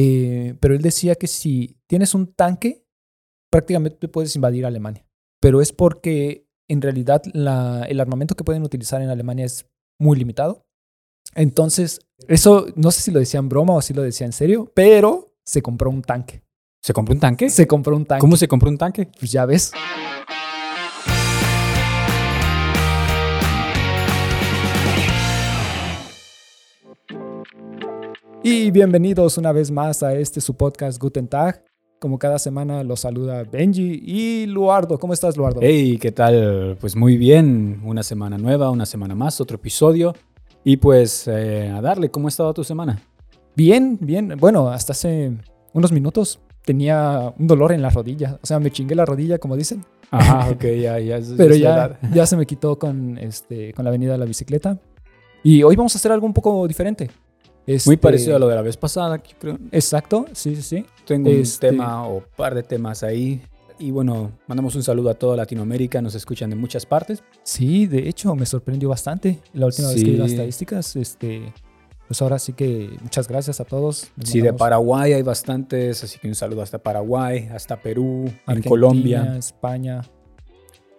Eh, pero él decía que si tienes un tanque, prácticamente puedes invadir Alemania. Pero es porque en realidad la, el armamento que pueden utilizar en Alemania es muy limitado. Entonces, eso no sé si lo decía en broma o si lo decía en serio, pero se compró un tanque. ¿Se compró un tanque? Se compró un tanque. ¿Cómo se compró un tanque? Pues ya ves. Y bienvenidos una vez más a este su podcast Guten Tag. Como cada semana los saluda Benji y Luardo. ¿Cómo estás, Luardo? Hey, ¿qué tal? Pues muy bien. Una semana nueva, una semana más, otro episodio. Y pues eh, a darle, ¿cómo ha estado tu semana? Bien, bien. Bueno, hasta hace unos minutos tenía un dolor en la rodilla. O sea, me chingué la rodilla, como dicen. Ajá, ok, ya, ya. Pero ya, ya se me quitó con, este, con la venida de la bicicleta. Y hoy vamos a hacer algo un poco diferente. Muy Este, parecido a lo de la vez pasada, yo creo. Exacto, sí, sí, sí. Tengo un Este- tema o par de temas ahí. Y bueno, mandamos un saludo a toda Latinoamérica, nos escuchan de muchas partes. Sí, de hecho, me sorprendió bastante la última vez que vi las estadísticas. Este, pues ahora sí que muchas gracias a todos. Les Sí, de Paraguay hay bastantes, así que un saludo hasta Paraguay, hasta Perú, en Colombia. España.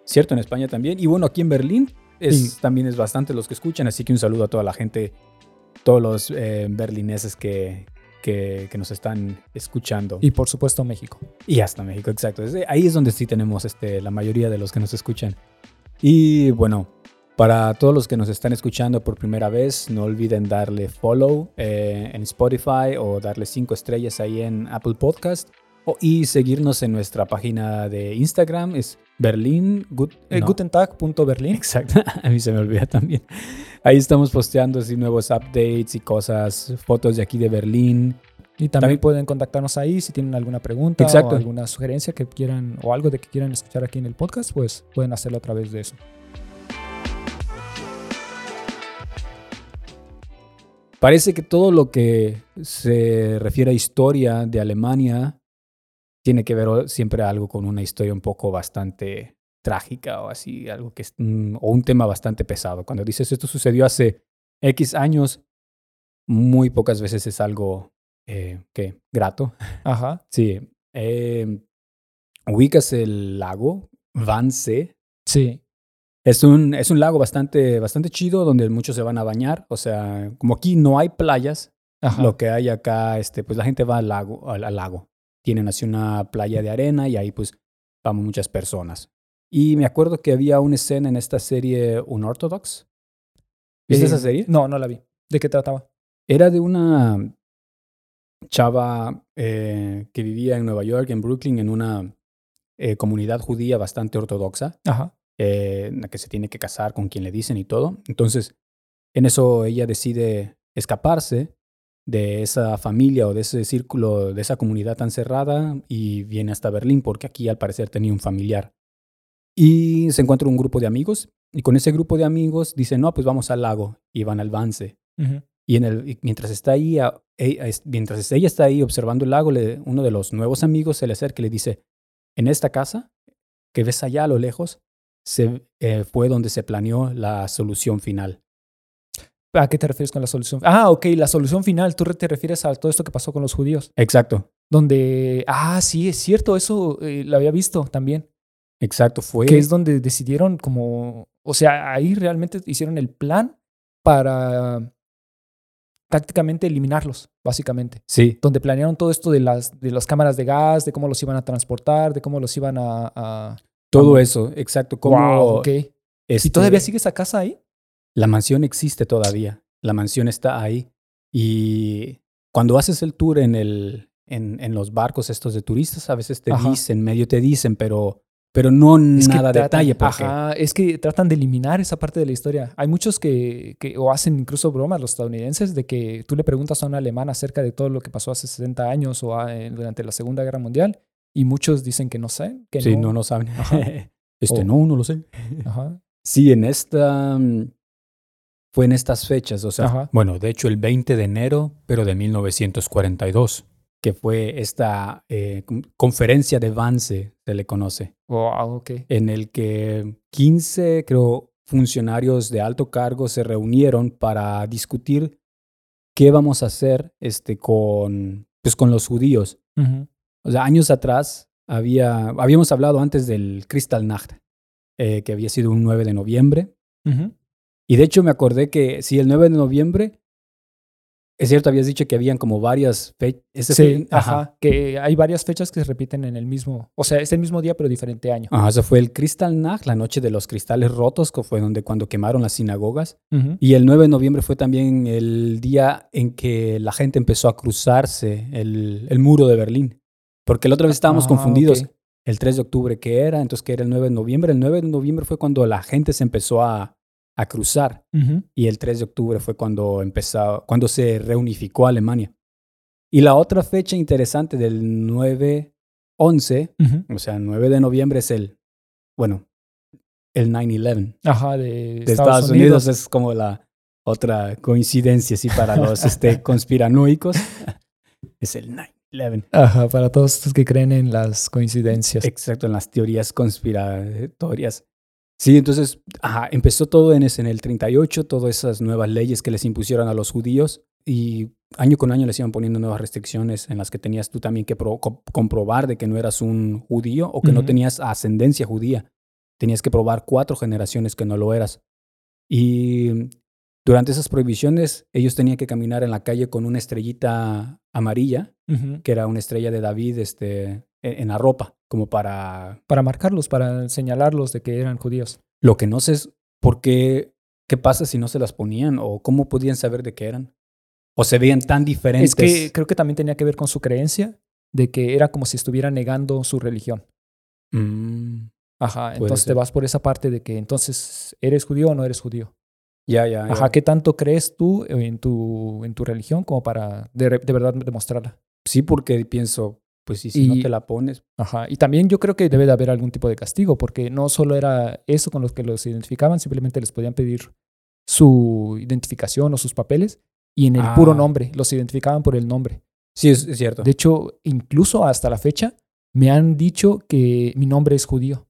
Cierto, en España también. Y bueno, aquí en Berlín es, Sí. también es bastante los que escuchan, así que un saludo a toda la gente, todos los eh, berlineses que, que, que nos están escuchando. Y por supuesto México. Y hasta México, exacto. Ahí es donde sí tenemos este, la mayoría de los que nos escuchan. Y bueno, para todos los que nos están escuchando por primera vez, no olviden darle follow eh, en Spotify o darle cinco estrellas ahí en Apple Podcast. O, y seguirnos en nuestra página de Instagram, es Berlin. Gut- Eh, no. Gutentag.berlin. Exacto, a mí se me olvida también. Ahí estamos posteando así nuevos updates y cosas, fotos de aquí de Berlín. Y también, También- pueden contactarnos ahí si tienen alguna pregunta Exacto. o alguna sugerencia que quieran o algo de que quieran escuchar aquí en el podcast, pues pueden hacerlo a través de eso. Parece que todo lo que se refiere a historia de Alemania tiene que ver siempre algo con una historia un poco bastante trágica o así, algo que es, mm, o un tema bastante pesado. Cuando dices esto sucedió hace X años, muy pocas veces es algo eh, que grato. Ajá. Sí. eh, ubicas el lago Wannsee. Sí. Es un, es un lago bastante, bastante chido donde muchos se van a bañar. O sea, como aquí no hay playas, Ajá. lo que hay acá, este, pues la gente va al lago, al, al lago. Tienen así una playa de arena y ahí pues vamos muchas personas. Y me acuerdo que había una escena en esta serie Unorthodox. ¿Viste Eh, esa serie? No, no la vi. ¿De qué trataba? Era de una chava eh, que vivía en Nueva York, en Brooklyn, en una eh, comunidad judía bastante ortodoxa. Ajá. eh, en la que se tiene que casar con quien le dicen y todo. Entonces, en eso ella decide escaparse de esa familia o de ese círculo, de esa comunidad tan cerrada y viene hasta Berlín porque aquí al parecer tenía un familiar. Y se encuentra un grupo de amigos y con ese grupo de amigos dicen, no, pues vamos al lago y van al Vance. Y, en el, y mientras, está ahí, a- e- mientras ella está ahí observando el lago, le- uno de los nuevos amigos se le acerca y le dice, en esta casa que ves allá a lo lejos, se, eh, fue donde se planeó la solución final. ¿A qué te refieres con la solución? Ah, ok, la solución final. Tú te refieres a todo esto que pasó con los judíos. Exacto, Donde, ah, sí, es cierto, eso eh, lo había visto también. exacto, fue... Que es donde decidieron como, o sea, ahí realmente hicieron el plan para prácticamente eliminarlos, básicamente. Sí, Donde planearon todo esto de las, de las cámaras de gas, de cómo los iban a transportar, de cómo los iban a... a... todo eso, exacto. Como Wow, ok. ¿Y este, todavía sigue esa casa ahí? La mansión existe todavía, la mansión está ahí. Y cuando haces el tour en, el, en, en los barcos estos de turistas, a veces te Ajá. dicen, medio te dicen, pero, pero no Es nada detalle. Porque, Ajá, es que tratan de eliminar esa parte de la historia. Hay muchos que, que o hacen incluso bromas los estadounidenses de que tú le preguntas a un alemán acerca de todo lo que pasó hace 60 años o a- eh, durante la Segunda Guerra Mundial y muchos dicen que no saben, que Sí, no. no, no saben. Ajá. este, no, no lo sé. Ajá. Sí, en esta. mm, Fue en estas fechas, o sea, Ajá. bueno, de hecho el 20 de enero, pero de 1942, que fue esta eh, con- conferencia de Vance, se le conoce, Wow, ok. en el que 15, creo, funcionarios de alto cargo se reunieron para discutir qué vamos a hacer este, con, pues con los judíos. O sea, años atrás había, habíamos hablado antes del Kristallnacht, eh, que había sido un 9 de noviembre. Ujú. Y de hecho me acordé que sí, el 9 de noviembre, es cierto, habías dicho que habían como varias fechas. Sí, ajá. Que hay varias fechas que se repiten en el mismo, o sea, es el mismo día pero diferente año. Ajá, eso fue el Kristallnacht, la noche de los cristales rotos, que fue donde cuando quemaron las sinagogas. Y el 9 de noviembre fue también el día en que la gente empezó a cruzarse el, el muro de Berlín. Porque la otra vez estábamos Ah, confundidos. El 3 de octubre, ¿qué era? Entonces, ¿qué era el 9 de noviembre? El 9 de noviembre fue cuando la gente se empezó a, a cruzar. Ujú. Y el 3 de octubre fue cuando, empezó, cuando se reunificó Alemania. Y la otra fecha interesante del 9-11, Ujú. o sea, 9 de noviembre es el, bueno, el 9-11 Ajá, de, de Estados, Unidos. es como la otra coincidencia, sí, para los este, conspiranoicos. es el 9-11. Ajá, para todos estos que creen en las coincidencias. Exacto, en las teorías conspiratorias. Sí, entonces ajá, empezó todo en, ese, en el 38, todas esas nuevas leyes que les impusieron a los judíos y año con año les iban poniendo nuevas restricciones en las que tenías tú también que pro- co- comprobar de que no eras un judío o que no tenías ascendencia judía. Tenías que probar cuatro generaciones que no lo eras. Y durante esas prohibiciones ellos tenían que caminar en la calle con una estrellita amarilla, que era una estrella de David este, en, en la ropa, como para Para marcarlos, para señalarlos de que eran judíos. Lo que no sé es por qué, qué pasa si no se las ponían o cómo podían saber de qué eran. O se veían tan diferentes. Es que creo que también tenía que ver con su creencia de que era como si estuviera negando su religión. Mm, Ajá, entonces te vas por esa parte de que entonces eres judío o no eres judío. ya, ya, ya. Ajá, ¿qué tanto crees tú en tu, en tu religión como para de, de verdad demostrarla? Sí, porque pienso, pues sí, si no Y- te la pones. Ajá, y también yo creo que debe de haber algún tipo de castigo, porque no solo era eso con los que los identificaban, simplemente les podían pedir su identificación o sus papeles y en el puro Ah. nombre, los identificaban por el nombre. Sí, es, es cierto. De hecho, incluso hasta la fecha, me han dicho que mi nombre es judío.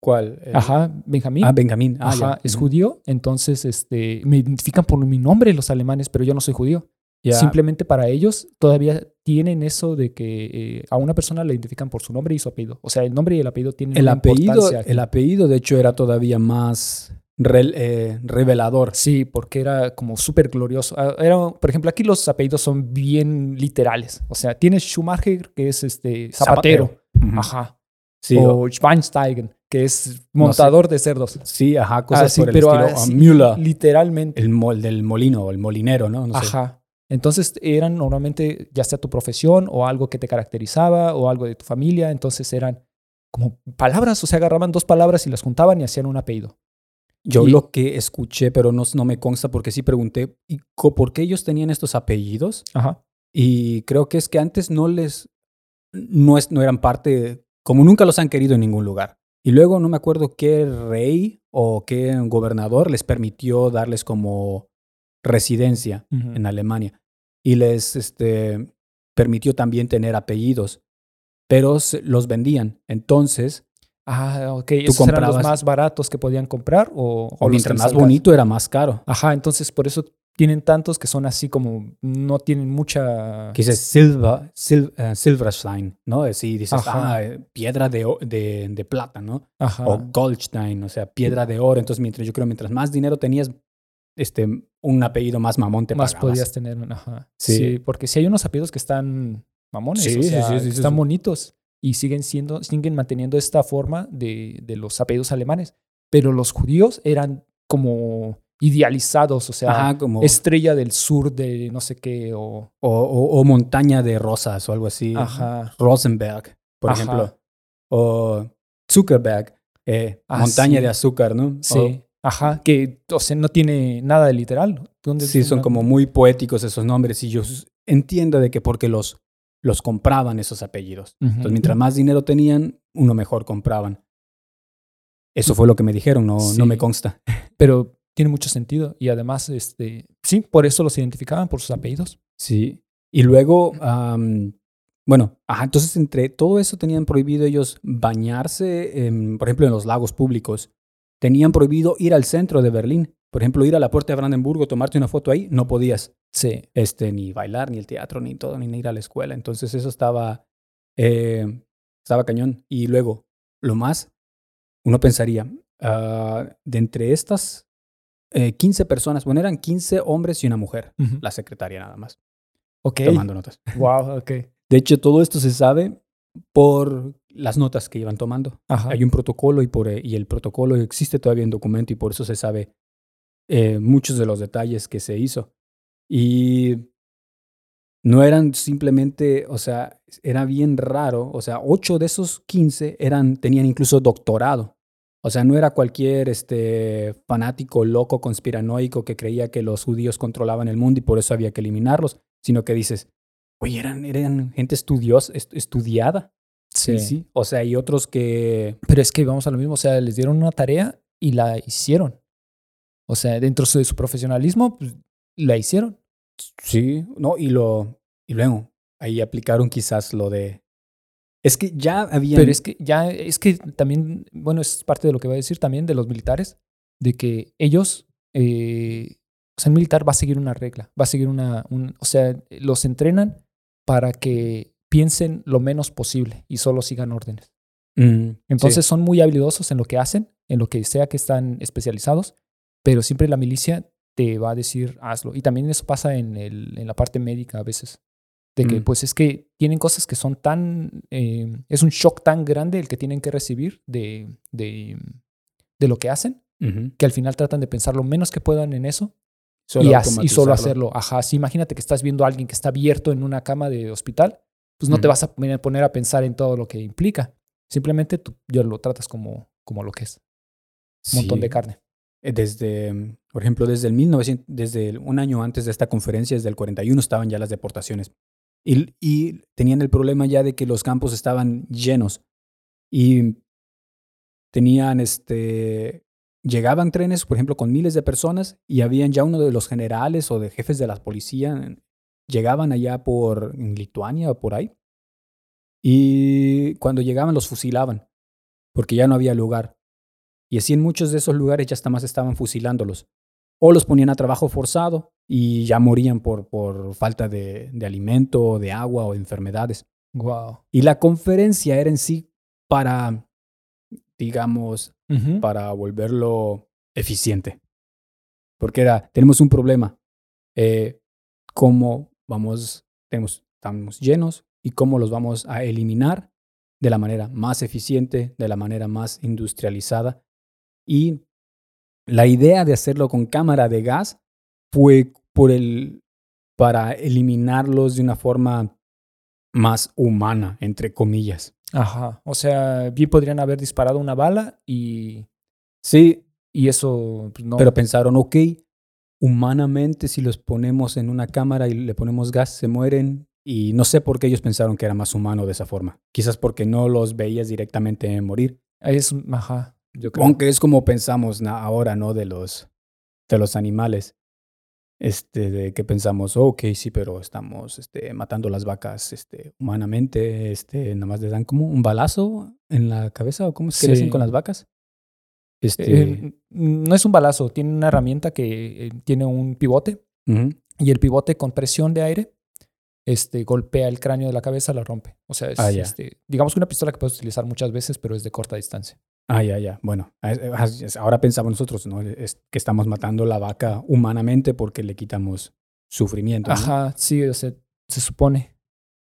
¿Cuál? El- Ajá, Benjamín. Ah, Benjamín. Ah, Ajá, ya. es judío, entonces este, me identifican por mi nombre los alemanes, pero yo no soy judío. Simplemente para ellos todavía tienen eso de que eh, a una persona la identifican por su nombre y su apellido. O sea, el nombre y el apellido tienen el una apellido, importancia. el apellido, de hecho, era todavía más eh, revelador. Sí, porque era como súper glorioso. Ah, Era, por ejemplo, aquí los apellidos son bien literales. O sea, tienes Schumacher, que es este zapatero. Ajá. Sí, o- o Schweinsteigen, que es montador de cerdos. sí, ajá, cosas Ah, sí, por el pero estilo. Ah, Müller, literalmente. el, mol, del molino, el molinero, ¿no? No sé. Entonces eran normalmente ya sea tu profesión o algo que te caracterizaba o algo de tu familia. Entonces eran como palabras, o sea, agarraban dos palabras y las juntaban y hacían un apellido. Yo Y- lo que escuché, pero no, no me consta porque sí pregunté, ¿y co- por qué ellos tenían estos apellidos? Ajá. Y creo que es que antes no les, no, es, no eran parte, como nunca los han querido en ningún lugar. Y luego no me acuerdo qué rey o qué gobernador les permitió darles como residencia en Alemania. Y les este, permitió también tener apellidos, pero los vendían. Entonces, Ah, ok. ¿Esos eran los comprabas- más baratos que podían comprar o, o mientras más bonito era más caro. Ajá, entonces por eso tienen tantos que son así como no tienen mucha... que dices Silva, Sil, eh, Silverstein, ¿no? Así dices, Ajá. ah, eh, piedra de, de, de plata, ¿no? Ajá. O Goldstein, o sea, piedra de oro. Entonces, mientras yo creo, mientras más dinero tenías, este, un apellido más mamón te más pagabas. podías tener. un- Ajá. Sí. Sí. porque si hay unos apellidos que están mamones, Sí, o sí, sea, sí, que están bonitos y siguen siendo, siguen manteniendo esta forma de, de los apellidos alemanes. Pero los judíos eran como idealizados, o sea, Ajá, como, estrella del sur de no sé qué, o... o, o- o montaña de rosas o algo así. Ajá. Rosenberg, por Ajá. ejemplo. O Zuckerberg, eh, Ah, montaña de azúcar, ¿no? Sí. Ajá, que o sea, no tiene nada de literal. ¿Dónde- Sí, son como muy poéticos esos nombres y yo entiendo de que porque los, los compraban esos apellidos. Entonces, mientras más dinero tenían, uno mejor compraban. Eso fue lo que me dijeron, no, no me consta. Pero tiene mucho sentido. Y además, este, sí, por eso los identificaban por sus apellidos. Sí. Y luego, bueno, ajá, entonces entre todo eso tenían prohibido ellos bañarse, en, por ejemplo, en los lagos públicos. Tenían prohibido ir al centro de Berlín. por ejemplo, ir a la puerta de Brandenburgo, tomarte una foto ahí, no podías. Sí. Este, ni bailar, ni el teatro, ni todo, ni ir a la escuela. Entonces eso estaba, eh, estaba cañón. Y luego, lo más, uno pensaría, ah, de entre estas 15 personas, bueno, eran 15 hombres y una mujer, la secretaria nada más, Ok. tomando notas. Wow, ok. De hecho, todo esto se sabe por las notas que iban tomando. Ajá. Hay un protocolo y, por, eh, y el protocolo existe todavía en documento y por eso se sabe eh, muchos de los detalles que se hizo. Y no eran simplemente, o sea, era bien raro, o sea, ocho de esos 15 eran, tenían incluso doctorado. O sea, no era cualquier este, fanático loco conspiranoico que creía que los judíos controlaban el mundo y por eso había que eliminarlos, sino que dices, oye, eran, eran gente estudiosa, est- estudiada. Sí. Sí, sí. O sea, hay otros que... Pero es que vamos a lo mismo, o sea, les dieron una tarea y la hicieron. O sea, dentro de su profesionalismo, pues, la hicieron. Sí, no, y lo... Y luego, ahí aplicaron quizás lo de... Es que ya había... Pero es que ya, es que también, bueno, es parte de lo que va a decir también de los militares, de que ellos, eh, o sea, el militar va a seguir una regla, va a seguir una, un- o sea, los entrenan para que piensen lo menos posible y solo sigan órdenes. Mm, Entonces sí. son muy habilidosos en lo que hacen, en lo que sea que están especializados, pero siempre la milicia te va a decir hazlo. Y también eso pasa en, el, en la parte médica a veces. De que Mm. pues es que tienen cosas que son tan... eh, es un shock tan grande el que tienen que recibir de, de, de lo que hacen, que al final tratan de pensar lo menos que puedan en eso Solo y, as- y solo hacerlo. Ajá, sí, imagínate que estás viendo a alguien que está abierto en una cama de hospital, pues no te Ujú. vas a poner a pensar en todo lo que implica. Simplemente tú ya lo tratas como, como lo que es. Un montón de carne. Eh, Desde, mm, por ejemplo, desde el 1900, desde el- un año antes de esta conferencia, desde el 41, estaban ya las deportaciones. Y, y tenían el problema ya de que los campos estaban llenos. Y tenían, este, llegaban trenes, por ejemplo, con miles de personas y habían ya uno de los generales o de jefes de la policía, llegaban allá por en Lituania o por ahí. Y cuando llegaban los fusilaban, porque ya no había lugar. Y así en muchos de esos lugares ya hasta más estaban fusilándolos. O los ponían a trabajo forzado y ya morían por, por falta de, de alimento, de agua o enfermedades. Wow. Y la conferencia era en sí para, digamos, para volverlo eficiente. Porque era, tenemos un problema. Eh, ¿Cómo vamos, tenemos, estamos llenos y cómo los vamos a eliminar de la manera más eficiente, de la manera más industrializada? Y la idea de hacerlo con cámara de gas fue por el, para eliminarlos de una forma más humana, entre comillas. Ajá. O sea, bien podrían haber disparado una bala y, Sí, y eso pues, no. Pero pensaron, ok, humanamente si los ponemos en una cámara y le ponemos gas, se mueren. Y no sé por qué ellos pensaron que era más humano de esa forma. Quizás porque no los veías directamente morir. es, ajá. Yo creo. Aunque es como pensamos ahora, ¿no? De los, de los animales. Este, de que pensamos, ok, sí, pero estamos este, matando las vacas este, humanamente. Este, nada más les dan como un balazo en la cabeza o cómo es que le hacen con las vacas. Este, Eh, no es un balazo, tiene una herramienta que eh, tiene un pivote y el pivote con presión de aire este, golpea el cráneo de la cabeza, la rompe. O sea, es, Ah, este, digamos que una pistola que puedes utilizar muchas veces, pero es de corta distancia. Ah, ya, ya. Bueno, es- es- ahora pensamos nosotros, ¿no? Es que estamos matando la vaca humanamente porque le quitamos sufrimiento. ¿no? Ajá, sí, o sea, se supone.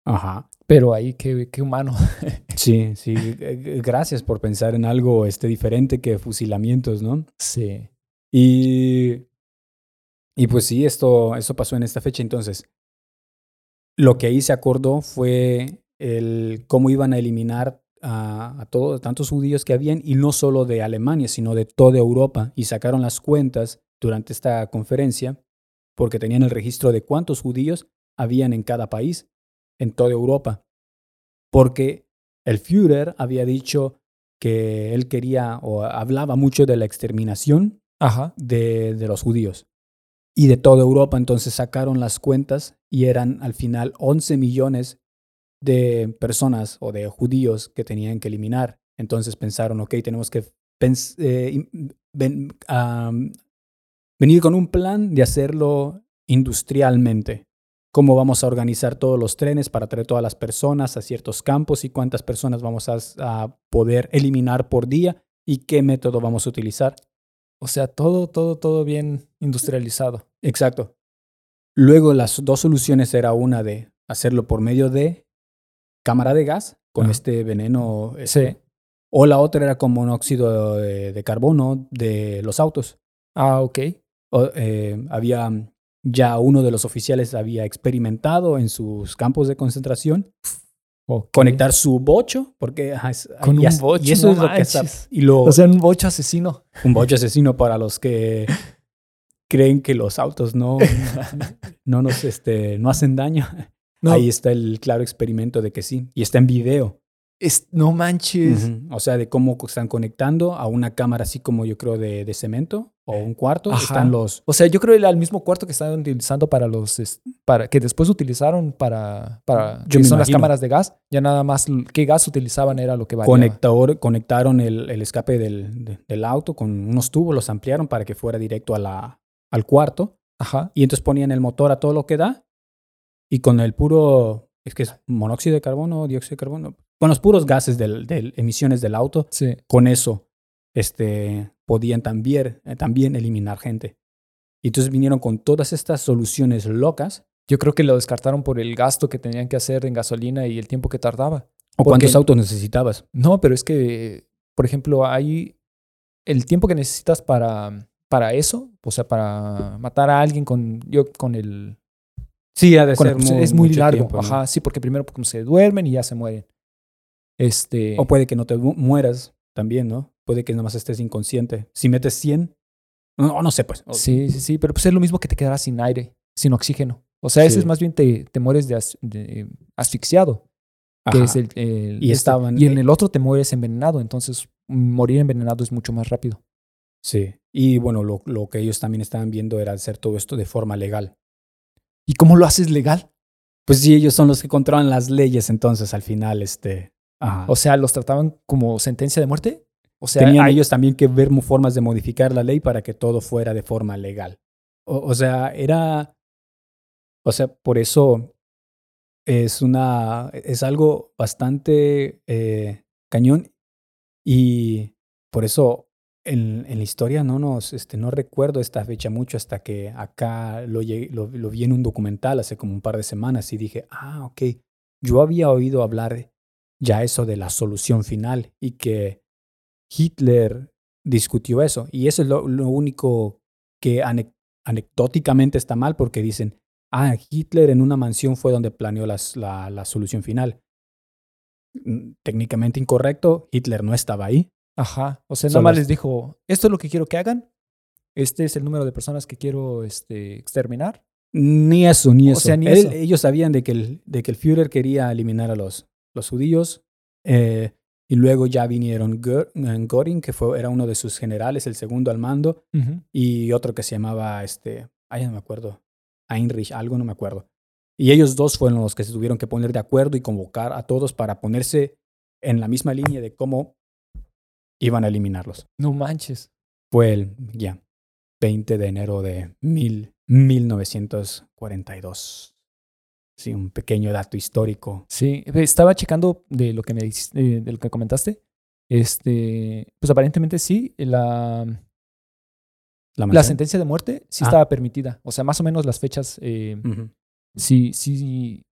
Ajá. Pero ahí, qué, qué humano. Sí, sí. eh, Gracias por pensar en algo este, diferente que fusilamientos, ¿no? sí. Y, y pues sí, esto, esto pasó en esta fecha. Entonces, lo que ahí se acordó fue el cómo iban a eliminar a, a todos, tantos judíos que habían, y no solo de Alemania, sino de toda Europa. Y sacaron las cuentas durante esta conferencia, porque tenían el registro de cuántos judíos habían en cada país, en toda Europa. Porque el Führer había dicho que él quería o hablaba mucho de la exterminación Ajá. de, de los judíos y de toda Europa. Entonces sacaron las cuentas y eran al final 11 millones de personas o de judíos que tenían que eliminar. Entonces pensaron, ok, tenemos que eh, ven- venir con un plan de hacerlo industrialmente. Cómo vamos a organizar todos los trenes para traer todas las personas a ciertos campos y cuántas personas vamos a, a poder eliminar por día y qué método vamos a utilizar. O sea, todo, todo, todo bien industrializado. Exacto. Luego las dos soluciones era una de hacerlo por medio de cámara de gas con Ajá. este veneno. Sí. este, O la otra era con monóxido de, de carbono de los autos. Ah, ok. O, eh, había ya uno de los oficiales había experimentado en sus campos de concentración Conectar su bocho, porque ajá, Con y un bocho, y eso no es lo que está- y lo, O sea, un bocho asesino. un bocho asesino para los que creen que los autos no, no nos este, no hacen daño. No, Ahí está el claro experimento de que sí. Y está en video. es, no manches. O sea, de cómo están conectando a una cámara así como yo creo de, de cemento o un cuarto. Ajá. Están los... O sea, yo creo que era el mismo cuarto que estaban utilizando para los, para que después utilizaron para, para Yo que son las imagino. cámaras de gas. Ya nada más qué gas utilizaban era lo que variaba. Conector, conectaron el, el escape del, de- del auto con unos tubos, los ampliaron para que fuera directo a la, al cuarto. Ajá. Y entonces ponían el motor a todo lo que da. Y con el puro, es que es monóxido de carbono, dióxido de carbono, con los puros gases de del, emisiones del auto, Sí. con eso este, podían también, eh, también eliminar gente. Y entonces vinieron con todas estas soluciones locas. Yo creo que lo descartaron por el gasto que tenían que hacer en gasolina y el tiempo que tardaba. ¿O Porque- cuántos autos necesitabas? No, pero es que, por ejemplo, hay el tiempo que necesitas para, para eso, o sea, para matar a alguien con, yo, con el... Sí, ha de con ser el- mu- es muy largo. tiempo, ¿no? Ajá, sí, porque primero como se duermen y ya se mueren. Este... O puede que no te mu- mueras también, ¿no? Puede que nada más estés inconsciente. Si metes 100, no, no sé, pues. Sí, sí, sí, pero pues es lo mismo que te quedarás sin aire, sin oxígeno. O sea, ese Sí. es más bien te, te mueres de, as- de, asfixiado, que es el, el- Y este. estaban- y en el otro te mueres envenenado, entonces morir envenenado es mucho más rápido. Sí. Y bueno, lo, lo que ellos también estaban viendo era hacer todo esto de forma legal. ¿Y cómo lo haces legal? Pues sí, ellos son los que controlan las leyes, entonces al final, este. ajá. O sea, los trataban como sentencia de muerte. O sea, tenían ellos también que ver formas de modificar la ley para que todo fuera de forma legal. O, o sea, era. O sea, por eso es una. es algo bastante eh, cañón. Y por eso en, en la historia no nos, este, no recuerdo esta fecha mucho hasta que acá lo, lo vi en un documental hace como un par de semanas y dije, ah, ok, yo había oído hablar ya eso de la solución final y que Hitler discutió eso. Y eso es lo, lo único que ane- anecdóticamente está mal porque dicen, ah, Hitler en una mansión fue donde planeó las- la, la solución final. Mm, Técnicamente incorrecto, Hitler no estaba ahí. Ajá. O sea, nada más es- les dijo, esto es lo que quiero que hagan. Este es el número de personas que quiero este, exterminar. Ni eso, ni O eso. sea, ni Él- eso. Ellos sabían de que, el, de que el Führer quería eliminar a los, los judíos. eh, y luego ya vinieron eh, Göring, que fue, era uno de sus generales, el segundo al mando, y otro que se llamaba, este, ay, no me acuerdo, Heinrich, algo no me acuerdo. Y ellos dos fueron los que se tuvieron que poner de acuerdo y convocar a todos para ponerse en la misma línea de cómo iban a eliminarlos. No manches. Fue el, ya, 20 de enero de mil, 1942. Sí, un pequeño dato histórico. Sí, estaba checando de lo que me eh, de lo que comentaste. Este, pues aparentemente sí, la, La, sentencia de muerte sí Ah. estaba permitida. O sea, más o menos las fechas eh, sí, sí.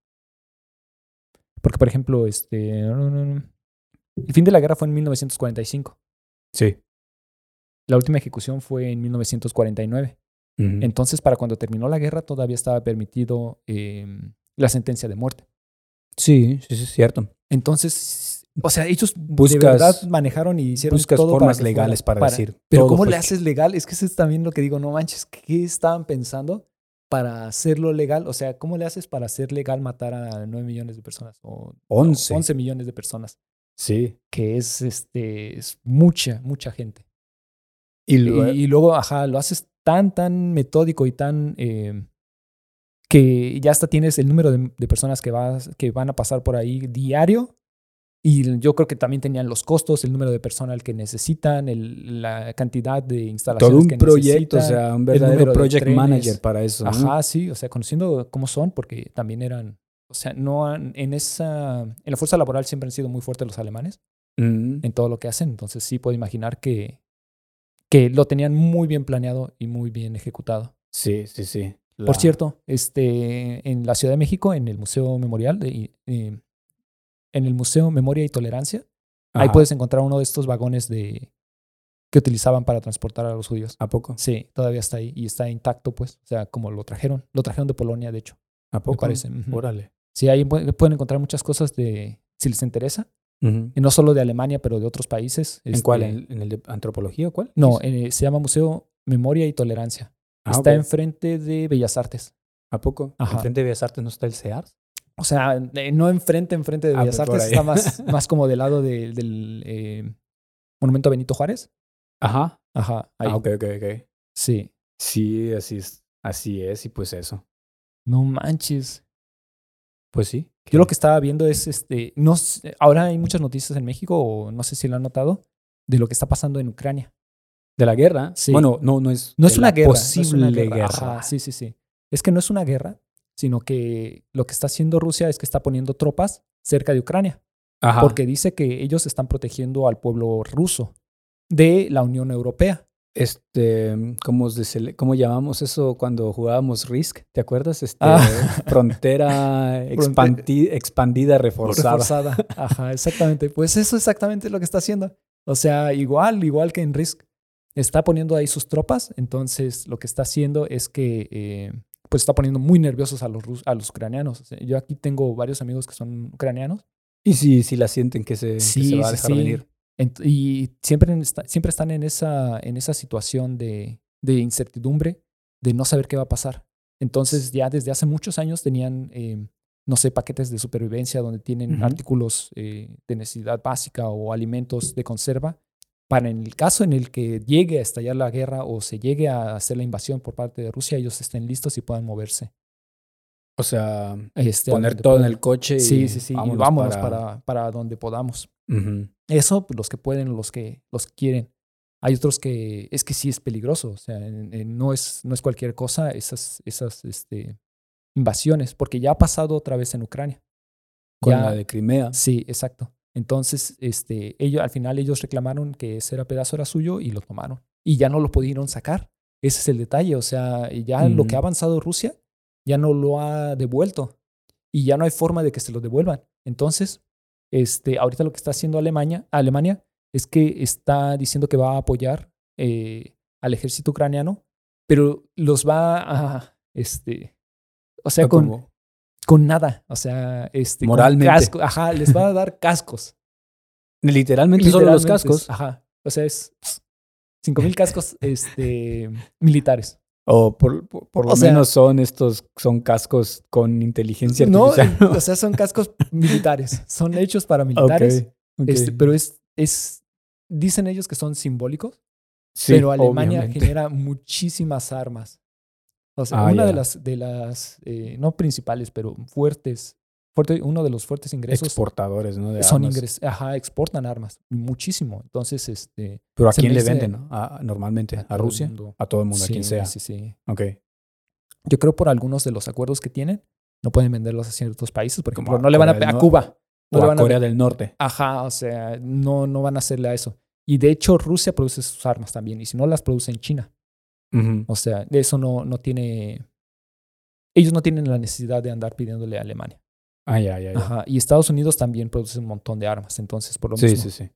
Porque, por ejemplo, este. El fin de la guerra fue en 1945. Sí. La última ejecución fue en 1949. Ujú. Entonces, para cuando terminó la guerra, todavía estaba permitido eh, la sentencia de muerte. sí, sí, sí, es cierto. Entonces, o sea, ellos Buscas- de verdad manejaron y hicieron buscas todo formas para legales fuera- para decir, Pero ¿cómo le haces legal? Es que eso es también lo que digo, no manches, ¿qué estaban pensando para hacerlo legal? O sea, ¿cómo le haces para hacer legal matar a 9 millones de personas o 11. 11 millones de personas? Sí. Que es, este, es mucha, mucha gente. Y Y, luego, y luego, ajá, lo haces tan, tan metódico y tan... eh, que ya hasta tienes el número de, de personas que, vas, que van a pasar por ahí diario Y yo creo que también tenían los costos, el número de personal que necesitan, el- la cantidad de instalaciones Todo un que proyecto, o necesitan, sea, un verdadero project manager para eso. ¿no? Ajá, sí, o sea, conociendo cómo son, porque también eran, o sea, no han, en esa, en la fuerza laboral siempre han sido muy fuertes los alemanes Mm. en todo lo que hacen, entonces sí puedo imaginar que, que lo tenían muy bien planeado y muy bien ejecutado. Sí, sí, sí. Por cierto, este, en la Ciudad de México, en el Museo Memorial, de, eh, en el Museo Memoria y Tolerancia, ahí puedes encontrar uno de estos vagones de, que utilizaban para transportar a los judíos. ¿A poco? Sí, todavía está ahí y está intacto, pues, o sea, como lo trajeron. Lo trajeron de Polonia, de hecho, ¿A poco? parece, ujú. Órale. Sí, ahí pu- pueden encontrar muchas cosas de, si les interesa, y no solo de Alemania, pero de otros países. ¿En cuál? Este, ¿En, en el de antropología o cuál? No, Dice. eh, se llama Museo Memoria y Tolerancia. Ah, está enfrente de Bellas Artes. ¿A poco? Ajá. ¿Enfrente de Bellas Artes no está el CEARS? O sea, eh, no enfrente, enfrente de Ah, Bellas pues Artes, está más, más como del lado de- del eh, Monumento a Benito Juárez. Ajá. Ajá, ahí. Ah, ok, ok, ok. Sí. Sí, así es. Así es, y pues eso. No manches. Pues sí. Yo lo que estaba viendo es, este, no ahora hay muchas noticias en México, o no sé si lo han notado, de lo que está pasando en Ucrania. ¿De la guerra? Sí. Bueno, no, no es. No es una guerra. no es Posible una guerra. Ajá, sí, sí, sí. Es que no es una guerra, sino que lo que está haciendo Rusia es que está poniendo tropas cerca de Ucrania, Ajá. porque dice que ellos están protegiendo al pueblo ruso de la Unión Europea. Este, ¿cómo, ¿cómo llamamos eso cuando jugábamos Risk? ¿Te acuerdas? Este, Ah. Frontera expandi- expandida, reforzada. Reforzada. Ajá, exactamente. Pues eso exactamente es lo que está haciendo. O sea, igual, igual que en Risk, está poniendo ahí sus tropas. Entonces, lo que está haciendo es que, eh, pues está poniendo muy nerviosos a los, a los ucranianos. Yo aquí tengo varios amigos que son ucranianos. Y si, si la sienten que se, que se va a dejar venir. Ent- y siempre, en esta- siempre están en esa, en esa situación de, de incertidumbre, de no saber qué va a pasar. Entonces, ya desde hace muchos años tenían, eh, no sé, paquetes de supervivencia donde tienen Ujú. artículos eh, de necesidad básica o alimentos de conserva para en el caso en el que llegue a estallar la guerra o se llegue a hacer la invasión por parte de Rusia, ellos estén listos y puedan moverse. O sea, Este, poner todo en el coche y Sí, sí, sí. y vámonos vámonos para... para, para donde podamos. Eso, pues, los que pueden, los que, los que quieren. Hay otros que es que sí es peligroso, o sea, en- en- no, es, no es cualquier cosa esas, esas este, invasiones, porque ya ha pasado otra vez en Ucrania. Con Ya- la de Crimea. Sí, exacto. Entonces, este, ellos, al final ellos reclamaron que ese era pedazo era suyo y lo tomaron. Y ya no lo pudieron sacar. Ese es el detalle. O sea, ya lo que ha Ujú. avanzado Rusia ya no lo ha devuelto. Y ya no hay forma de que se lo devuelvan. Entonces, este, ahorita lo que está haciendo Alemania, Alemania es que está diciendo que va a apoyar eh, al ejército ucraniano, pero los va a, este, o sea, con, con nada, o sea, este, Moralmente. casco- ajá, les va a dar cascos. Literalmente, solo los Literalmente, cascos. Ajá, o sea, es cinco mil cascos este, militares. O por, por, por lo sea- menos son estos, son cascos con inteligencia No, artificial. o sea, son cascos militares, son hechos para militares, Ok, ok. este, pero es, es, dicen ellos que son simbólicos, Sí, pero Alemania obviamente. genera muchísimas armas. O sea, Ah, una de las, de las eh, no principales, pero fuertes, fuerte, uno de los fuertes ingresos exportadores, ¿no? De son ingresos, ajá, exportan armas, muchísimo. Entonces, este, Pero a quién le venden, ¿no? A- normalmente, a, Rusia, mundo. a todo el mundo, a quien sea. Sí, sí. Ok. Yo creo por algunos de los acuerdos que tienen, no pueden venderlos a ciertos países. Por ejemplo, a no le van a, a Cuba. No o le a van a- Corea del Norte. Ajá, o sea, no, no van a hacerle a eso. Y de hecho, Rusia produce sus armas también. Y si no, las produce en China. Ujú. O sea, de eso no, no tiene. Ellos no tienen la necesidad de andar pidiéndole a Alemania. Ah, ya, ya, ya. Ajá. Y Estados Unidos también produce un montón de armas. Entonces, por lo Sí, mismo. sí, sí.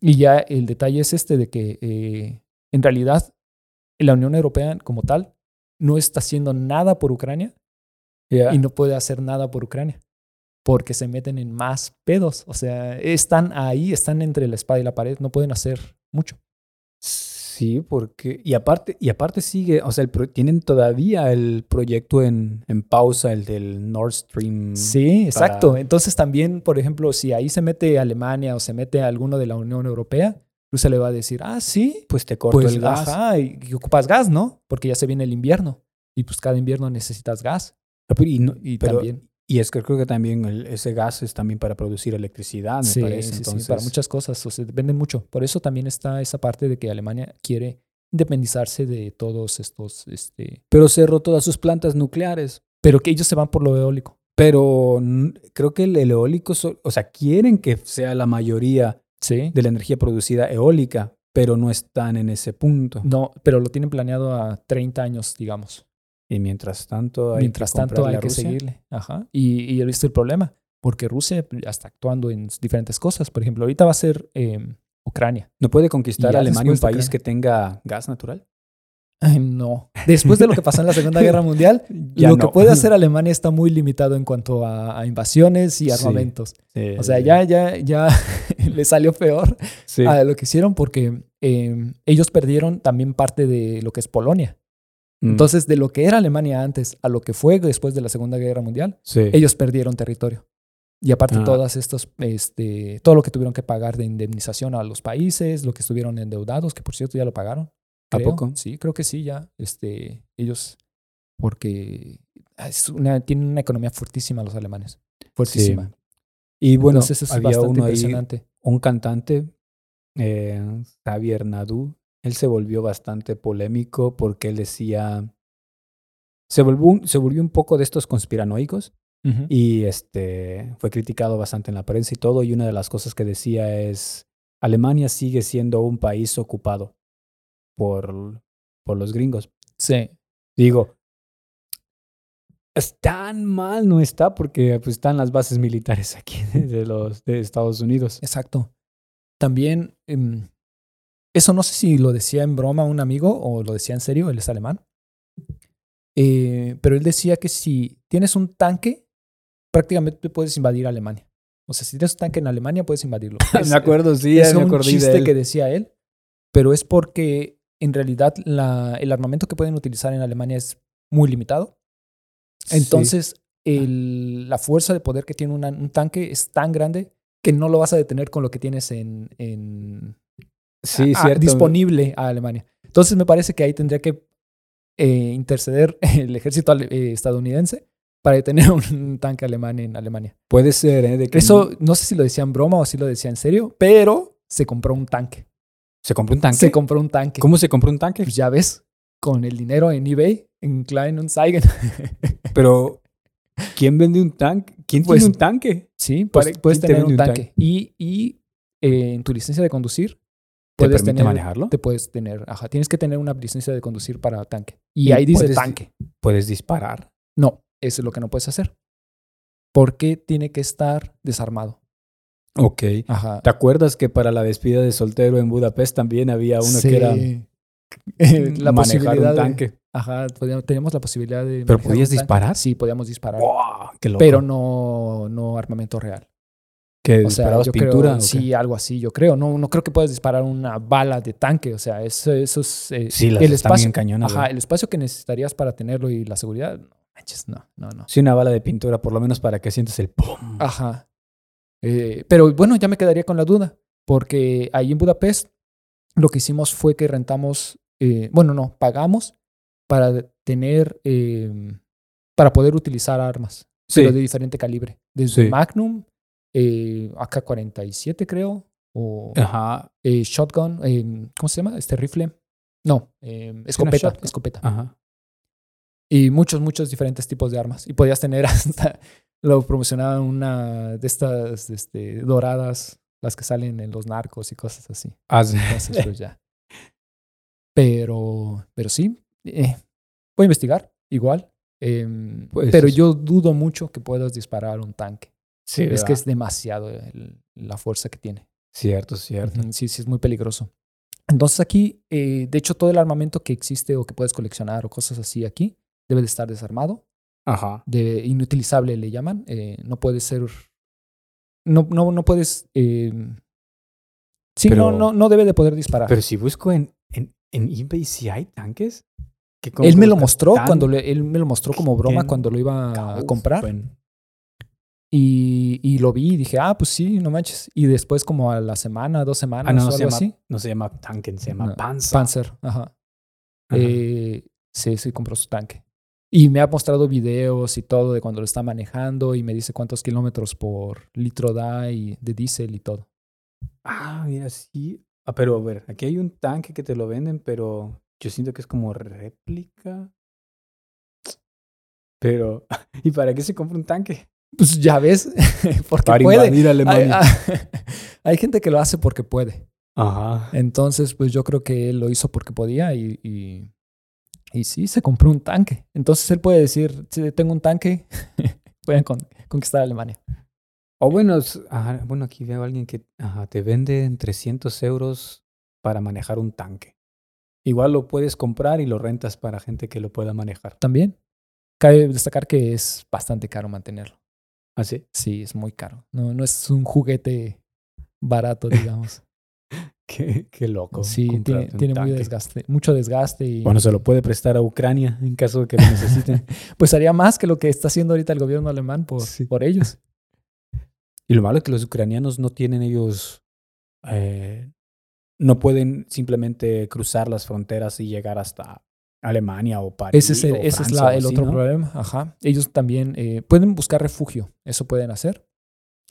Y ya el detalle es este de que eh, en realidad la Unión Europea como tal no está haciendo nada por Ucrania Ya. y no puede hacer nada por Ucrania porque se meten en más pedos. O sea, están ahí, están entre la espada y la pared, no pueden hacer mucho. Sí, porque. Y aparte, y aparte sigue, o sea, el pro- tienen todavía el proyecto en, en pausa, el del Nord Stream. Sí, exacto. para- Entonces también, por ejemplo, si ahí se mete Alemania o se mete alguno de la Unión Europea, Rusia le va a decir, ah, sí, Pues te corto pues el gas. ajá, y, y ocupas gas, ¿no? Porque ya se viene el invierno y pues cada invierno necesitas gas. Ah, pero y no- Y pero, también. Y es que creo que también el- ese gas es también para producir electricidad, me Sí, parece. sí, sí, Entonces, para muchas cosas, o sea, dependen mucho. Por eso también está esa parte de que Alemania quiere independizarse de todos estos, este, Pero cerró todas sus plantas nucleares. pero que ellos se van por lo eólico. Pero creo que el, el eólico, so- o sea, quieren que sea la mayoría Sí. de la energía producida eólica, pero no están en ese punto. No, pero lo tienen planeado a 30 años, digamos. Y mientras tanto, hay Mientras que tanto hay a que Rusia. seguirle. Ajá. Y, y he visto el problema, porque Rusia ya está actuando en diferentes cosas. Por ejemplo, ahorita va a ser eh, Ucrania. ¿No puede conquistar Alemania un país que tenga gas natural? Ay, no. Después de lo que pasó en la Segunda Guerra Mundial, Ya lo que puede hacer Alemania está muy limitado en cuanto a, a invasiones y armamentos. Sí, O sea, sí. ya, ya, ya le salió peor a lo que hicieron porque eh, ellos perdieron también parte de lo que es Polonia. Mm, Entonces, de lo que era Alemania antes a lo que fue después de la Segunda Guerra Mundial, sí. ellos perdieron territorio. Y aparte Ah. todas estos, este, todo lo que tuvieron que pagar de indemnización a los países, lo que estuvieron endeudados, que por cierto ya lo pagaron. ¿A creo. poco? Sí, creo que sí, ya. Este, ellos, porque es una- tienen una economía fuertísima los alemanes. Fuertísima. Y bueno, Entonces es había bastante uno ahí, impresionante. un cantante, eh, Javier Nadu, él se volvió bastante polémico porque él decía, se volvió, un- se volvió un poco de estos conspiranoicos y este, fue criticado bastante en la prensa y todo, y una de las cosas que decía es, Alemania sigue siendo un país ocupado por, por los gringos. Sí. Digo, es tan mal no está porque pues, están las bases militares aquí de los de Estados Unidos. Exacto. También, em, eso no sé si lo decía en broma un amigo o lo decía en serio, él es alemán. Eh, pero él decía que si tienes un tanque, prácticamente puedes invadir Alemania. O sea, si tienes un tanque en Alemania, puedes invadirlo. Es- me acuerdo, sí, es me un chiste de él. que decía él, pero es porque en realidad la- el armamento que pueden utilizar en Alemania es muy limitado. Entonces, el- la fuerza de poder que tiene una- un tanque es tan grande que no lo vas a detener con lo que tienes en, en- sí, a- disponible a Alemania. Entonces, me parece que ahí tendría que eh, interceder el ejército eh, estadounidense para detener un tanque alemán en Alemania. Puede ser, ¿eh? De que Eso no sé si lo decía en broma o si lo decía en serio, pero se compró un tanque. se compró un tanque. Se compró un tanque. ¿Cómo se compró un tanque? Pues ya ves, con el dinero en eBay, en Kleinanzeigen. Pero ¿quién vende un tanque? ¿Quién Pues, tiene un tanque? sí, Pues, puedes, puedes ¿quién te tener un tanque. Y, y eh, en tu licencia de conducir, ¿Te puedes permite tener, manejarlo? te puedes tener, ajá, tienes que tener una licencia de conducir para tanque. Y, Y ahí dice puedes- tanque. Puedes disparar. No, eso es lo que no puedes hacer. Porque tiene que estar desarmado. Ok. Ajá. ¿Te acuerdas que para la despedida de soltero en Budapest también había uno que era Sí. La manejar un de- tanque? ajá, podíamos- teníamos la posibilidad de. ¿Pero podías disparar? Sí, podíamos disparar. ¡Wow! ¡Qué loco! Pero no, no armamento real. ¿Que O sea, disparabas yo pintura? creo, sí, algo así, yo creo. No, no creo que puedas disparar una bala de tanque. O sea, eso, eso es. eh, Sí, las el espacio, Ajá, el espacio que necesitarías para tenerlo y la seguridad. No, manches, no, no, no. Sí, una bala de pintura, por lo menos para que sientas el ¡pum! Ajá. Eh, pero bueno, ya me quedaría con la duda. Porque ahí en Budapest lo que hicimos fue que rentamos. eh, bueno, no, pagamos para tener. eh, para poder utilizar armas. Sí. Pero de diferente calibre. Desde Sí. Magnum, eh, AK-47, creo. O Ajá. eh, shotgun. eh, ¿Cómo se llama? Este rifle. No, eh, escopeta. Escopeta. Ajá. Y muchos, muchos diferentes tipos de armas. Y podías tener hasta, lo promocionaban una de estas este, doradas, las que salen en los narcos y cosas así. Haz- Entonces, pues ya. Pero, pero sí, voy a investigar igual. em, Pues, pero yo dudo mucho que puedas disparar un tanque. Sí, es que ¿verdad? es demasiado el- la fuerza que tiene. Cierto, cierto. Sí, sí, es muy peligroso. Entonces aquí, eh, de hecho, todo el armamento que existe o que puedes coleccionar o cosas así aquí, debe de estar desarmado Ajá. de inutilizable le llaman. eh, no puede ser. No, no, no puedes. eh, sí, Pero- no, no, no debe de poder disparar. Pero si busco en, en, en eBay si hay tanques. ¿qué él me lo mostró tan- cuando le- él me lo mostró como broma cuando lo iba a comprar. bueno. Y, y lo vi y dije, ah, pues sí, no manches. Y después, como a la semana, dos semanas Ah, no, o no algo se, llama, así. no se llama Tanken, se llama No, Panzer. Panzer, ajá. Ajá. Eh, sí, sí, compró su tanque. Y me ha mostrado videos y todo de cuando lo está manejando y me dice cuántos kilómetros por litro da y de diésel y todo. Ah, mira, sí. Ah, pero a ver, aquí hay un tanque que te lo venden, pero yo siento que es como réplica. Pero, ¿y para qué se compra un tanque? Pues ya ves, porque Para puede. invadir Hay, Alemania. hay gente que lo hace porque puede. Ajá. Entonces, pues yo creo que él lo hizo porque podía y, y, y sí, se compró un tanque. Entonces él puede decir, si tengo un tanque, voy a con- conquistar Alemania. O bueno, ajá, bueno, aquí veo a alguien que ajá, te vende en 300 euros para manejar un tanque. Igual lo puedes comprar y lo rentas para gente que lo pueda manejar. También, cabe destacar que es bastante caro mantenerlo. ¿Así? Sí, es muy caro. No, no es un juguete barato, digamos. Qué, qué loco. sí, tiene, tiene muy desgaste, mucho desgaste y Bueno, se lo puede prestar a Ucrania en caso de que lo necesiten. pues haría más que lo que está haciendo ahorita el gobierno alemán por, Sí. por ellos. y lo malo es que los ucranianos no tienen ellos, eh, no pueden simplemente cruzar las fronteras y llegar hasta Alemania o París. Ese es el, o ese es Francia la- o el así, otro ¿no? problema. Ajá. Ellos también eh, pueden buscar refugio. Eso pueden hacer.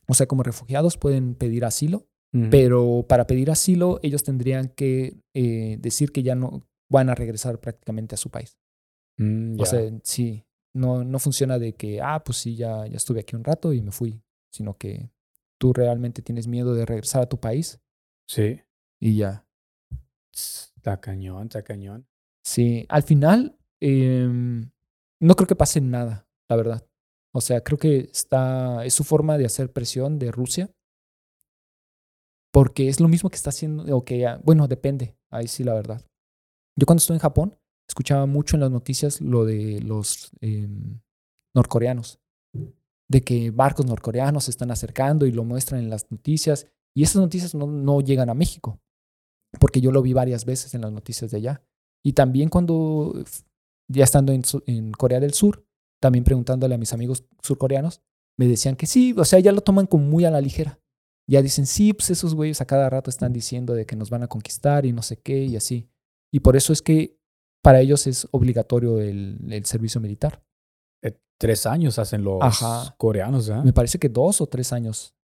O sea, como refugiados pueden pedir asilo. Pero para pedir asilo, ellos tendrían que eh, decir que ya no van a regresar prácticamente a su país. Mm, O sea, sí, no, no funciona de que, ah, pues sí, ya, ya estuve aquí un rato y me fui, sino que tú realmente tienes miedo de regresar a tu país sí. y ya. Está cañón, está cañón. Sí, al final em, no creo que pase nada, la verdad. O sea, creo que está, es su forma de hacer presión de Rusia. Porque es lo mismo que está haciendo, o que, ah, bueno, depende, ahí sí la verdad. Yo cuando estuve en Japón, escuchaba mucho en las noticias lo de los em, norcoreanos, de que barcos norcoreanos se están acercando y lo muestran en las noticias, y esas noticias no, no llegan a México, porque yo lo vi varias veces en las noticias de allá. Y también cuando, ya estando en, Corea del Sur, también preguntándole a mis amigos surcoreanos, me decían que sí, o sea, ya lo toman como muy a la ligera. Ya dicen, sí, pues esos güeyes a cada rato están diciendo de que nos van a conquistar y no sé qué y así. Y por eso es que para ellos es obligatorio el, el servicio militar. Eh, tres años hacen los Ajá. coreanos, ¿ah? Me parece que dos o tres años.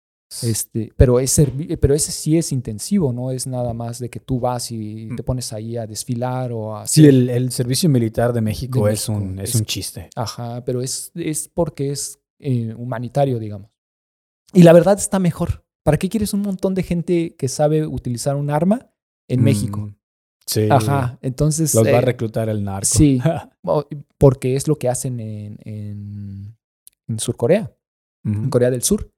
Este, pero, es pero ese sí es intensivo, no es nada más de que tú vas y te pones ahí a desfilar o a... Sí, el, el servicio militar de México, De es, México, un, es, es- un chiste. Ajá, pero es, es porque es eh, humanitario, digamos. Y la verdad está mejor. ¿Para qué quieres un montón de gente que sabe utilizar un arma en México? Mm, Sí. Ajá, entonces... Los va a eh, reclutar el narco. sí. porque es lo que hacen en, en, en Surcorea, en. Corea del Sur,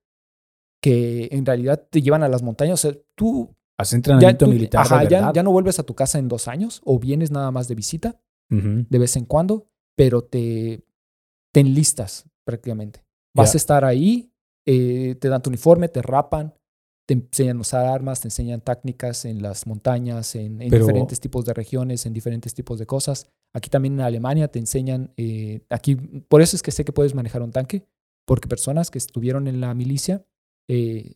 que en realidad te llevan a las montañas. O sea, tú Hace ya, entrenamiento tú- militar ajá, de ya, no vuelves a tu casa en dos años o vienes nada más de visita de vez en cuando, pero te, te enlistas prácticamente. Vas a estar ahí, eh, te dan tu uniforme, te rapan, te enseñan a usar armas, te enseñan técnicas en las montañas, en, en Pero- diferentes tipos de regiones, en diferentes tipos de cosas. Aquí también en Alemania te enseñan, eh, aquí, por eso es que sé que puedes manejar un tanque, porque personas que estuvieron en la milicia, eh,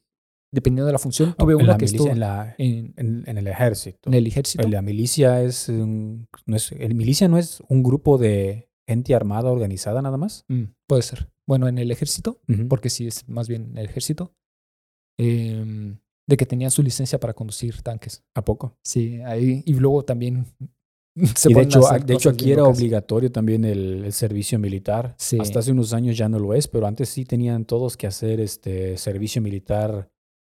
dependiendo de la función, tuve en una que milicia, estuvo en, la- en, en- en el ejército. en el ejército. La milicia es, un- no es el milicia no es un grupo de gente armada organizada nada más. Mm, puede ser. Bueno, en el ejército, porque sí es más bien el ejército, em, de que tenían su licencia para conducir tanques. ¿A poco? Sí, ahí, y luego también se y de hecho, de hecho aquí era locas. obligatorio también el, el servicio militar. Sí. Hasta hace unos años ya no lo es, pero antes sí tenían todos que hacer este servicio militar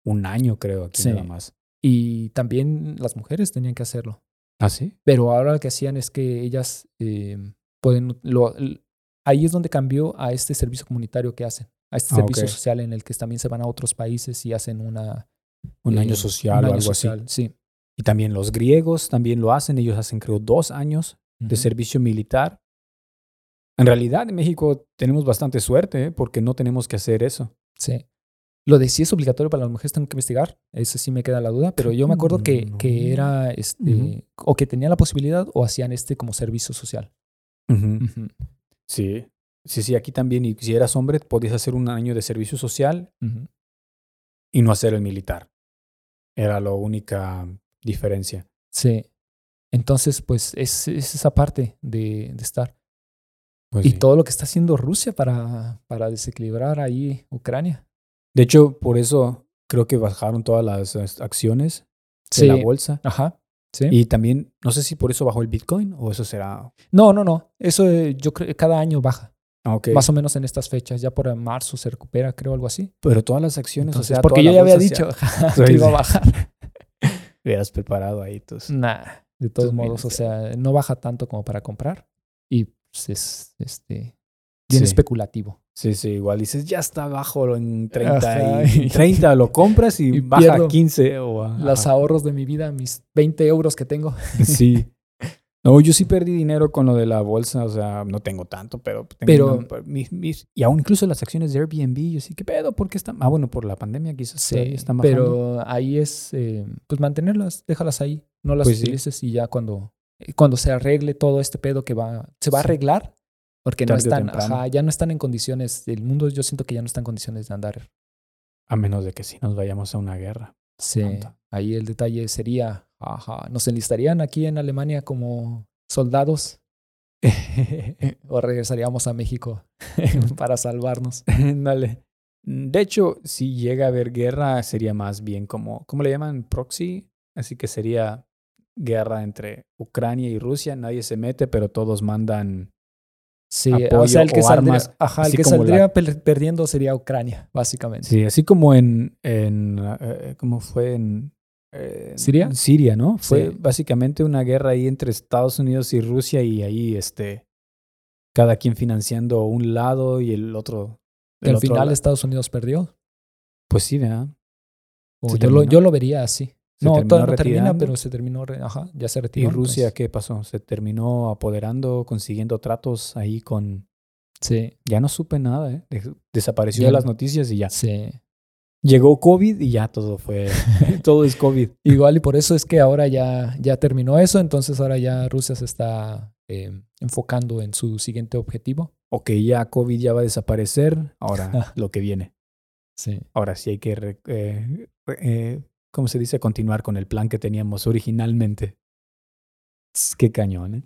un año, creo, aquí Sí. nada más. Y también las mujeres tenían que hacerlo. ¿Ah, sí? Pero ahora lo que hacían es que ellas em, pueden... Lo, ahí es donde cambió a este servicio comunitario que hacen, a este Ah, servicio social en el que también se van a otros países y hacen una... Un eh, año social un o algo social, Sí. Y también los griegos también lo hacen. Ellos hacen, creo, dos años de servicio militar. En realidad, en México tenemos bastante suerte ¿eh? porque no tenemos que hacer eso. Sí. Lo de si es obligatorio para las mujeres tengo que investigar. Eso sí me queda la duda. Pero yo me acuerdo que, No. que era este, o que tenían la posibilidad o hacían este como servicio social. Sí. Sí, sí, aquí también. Y si eras hombre, podías hacer un año de servicio social y no hacer el militar. Era la única diferencia. Sí. Entonces, pues es, es esa parte de, de estar. Pues y sí. todo lo que está haciendo Rusia para, para desequilibrar ahí Ucrania. De hecho, por eso creo que bajaron todas las acciones de Sí. la bolsa. Ajá. Sí. Y también, no sé si por eso bajó el Bitcoin o eso será. no, no, no. Eso eh, yo creo que cada año baja. Ah, ok. Más o menos en estas fechas. Ya por marzo se recupera, creo, algo así. Pero todas las acciones, Entonces, o sea, porque yo ya había dicho que iba a bajar. Hubieras preparado ahí tus. Nah, de todos Tus modos, o sea, no baja tanto como para comprar. Y pues, es este bien Sí. especulativo. Sí, sí, igual dices, ya está bajo en 30 Ajá. y en 30 lo compras y, Y baja a 15 o a, Los ahorros de mi vida, mis 20 euros que tengo. Sí. No, yo sí perdí dinero con lo de la bolsa, o sea, no tengo tanto, pero tengo Pero- mis, mis- y aún incluso las acciones de Airbnb, yo sí, ¿qué pedo? ¿Por qué están? Ah, bueno, por la pandemia quizás todavía están bajando. pero ahí es, eh, pues mantenerlas, déjalas ahí, no las Pues sí. utilices y ya cuando, eh, cuando se arregle todo este pedo que va, se va a Sí. arreglar, porque no Tarde están, ajá, ya no están en condiciones, el mundo yo siento que ya no está en condiciones de andar. A menos de que sí nos vayamos a una guerra. Sí, Pronto. ahí el detalle sería, ajá, nos enlistarían aquí en Alemania como soldados o regresaríamos a México para salvarnos. Dale. De hecho, si llega a haber guerra, sería más bien como, ¿cómo le llaman? Proxy. Así que sería guerra entre Ucrania y Rusia. Nadie se mete, pero todos mandan. Sí, Apoyo o sea, el que saldría, armas, ajá, el que la- saldría per- perdiendo sería Ucrania, básicamente. Sí, así como en, en eh, ¿cómo fue en eh, ¿Siria? Siria, ¿no? Fue Sí. básicamente una guerra ahí entre Estados Unidos y Rusia y ahí, este, cada quien financiando un lado y el otro. El al otro final lado. Estados Unidos perdió. Pues sí, ¿verdad? Yo, lo, terminó. yo lo vería así. Se no, todavía no termina, pero se terminó, ajá, ya se ¿Y retiró. Rusia entonces- qué pasó? ¿Se terminó apoderando, consiguiendo tratos ahí con... Sí, Ya no supe nada, ¿eh? De- Desapareció Ya de las no. noticias y ya. sí. Llegó COVID y ya todo fue... todo es COVID. Igual y por eso es que ahora ya, ya terminó eso, entonces ahora ya Rusia se está eh, enfocando en su siguiente objetivo. Ok, ya COVID ya va a desaparecer. Ahora lo que viene. Sí. Ahora sí hay que, re- eh, eh, ¿cómo se dice? Continuar con el plan que teníamos originalmente. Qué cañón, ¿eh?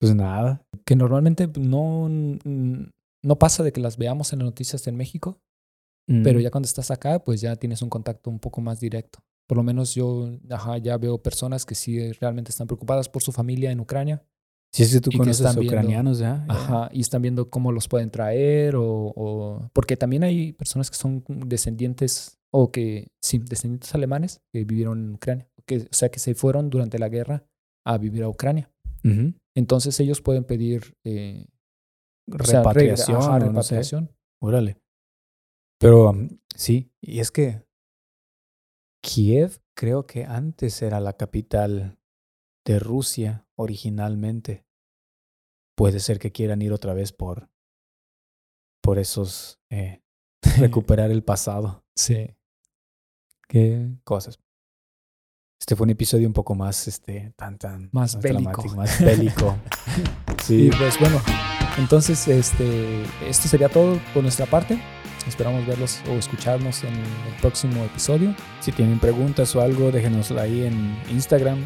Pues nada. Que normalmente no, no pasa de que las veamos en las noticias en México, pero Mm, ya cuando estás acá, pues ya tienes un contacto un poco más directo. Por lo menos yo ajá, ya veo personas que sí realmente están preocupadas por su familia en Ucrania. Si es que tú conoces a viendo- ucranianos, ¿ya? ya. Ajá, y están viendo cómo los pueden traer o, o- porque también hay personas que son descendientes o que sí, descendientes alemanes que vivieron en Ucrania, que, o sea, que se fueron durante la guerra a vivir a Ucrania. Entonces ellos pueden pedir eh, o sea, regra- Repatriación, ajá, o no sé. repatriación. Órale. Pero um, sí, y es que Kiev creo que antes era la capital de Rusia originalmente. Puede ser que quieran ir otra vez por, por esos, eh, recuperar el pasado. Sí. Qué cosas. Este fue un episodio un poco más, este, tan, tan. Más bélico. dramático, Más bélico. Y sí. pues bueno, entonces este, esto sería todo por nuestra parte. Esperamos verlos o escucharnos en el próximo episodio. Si tienen preguntas o algo, déjenosla ahí en Instagram.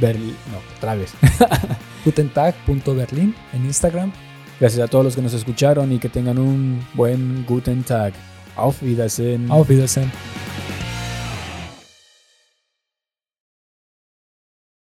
Berli- no, otra vez. Gutentag.berlin en Instagram. Gracias a todos los que nos escucharon y que tengan un buen Guten Tag. Auf Wiedersehen. Auf Wiedersehen.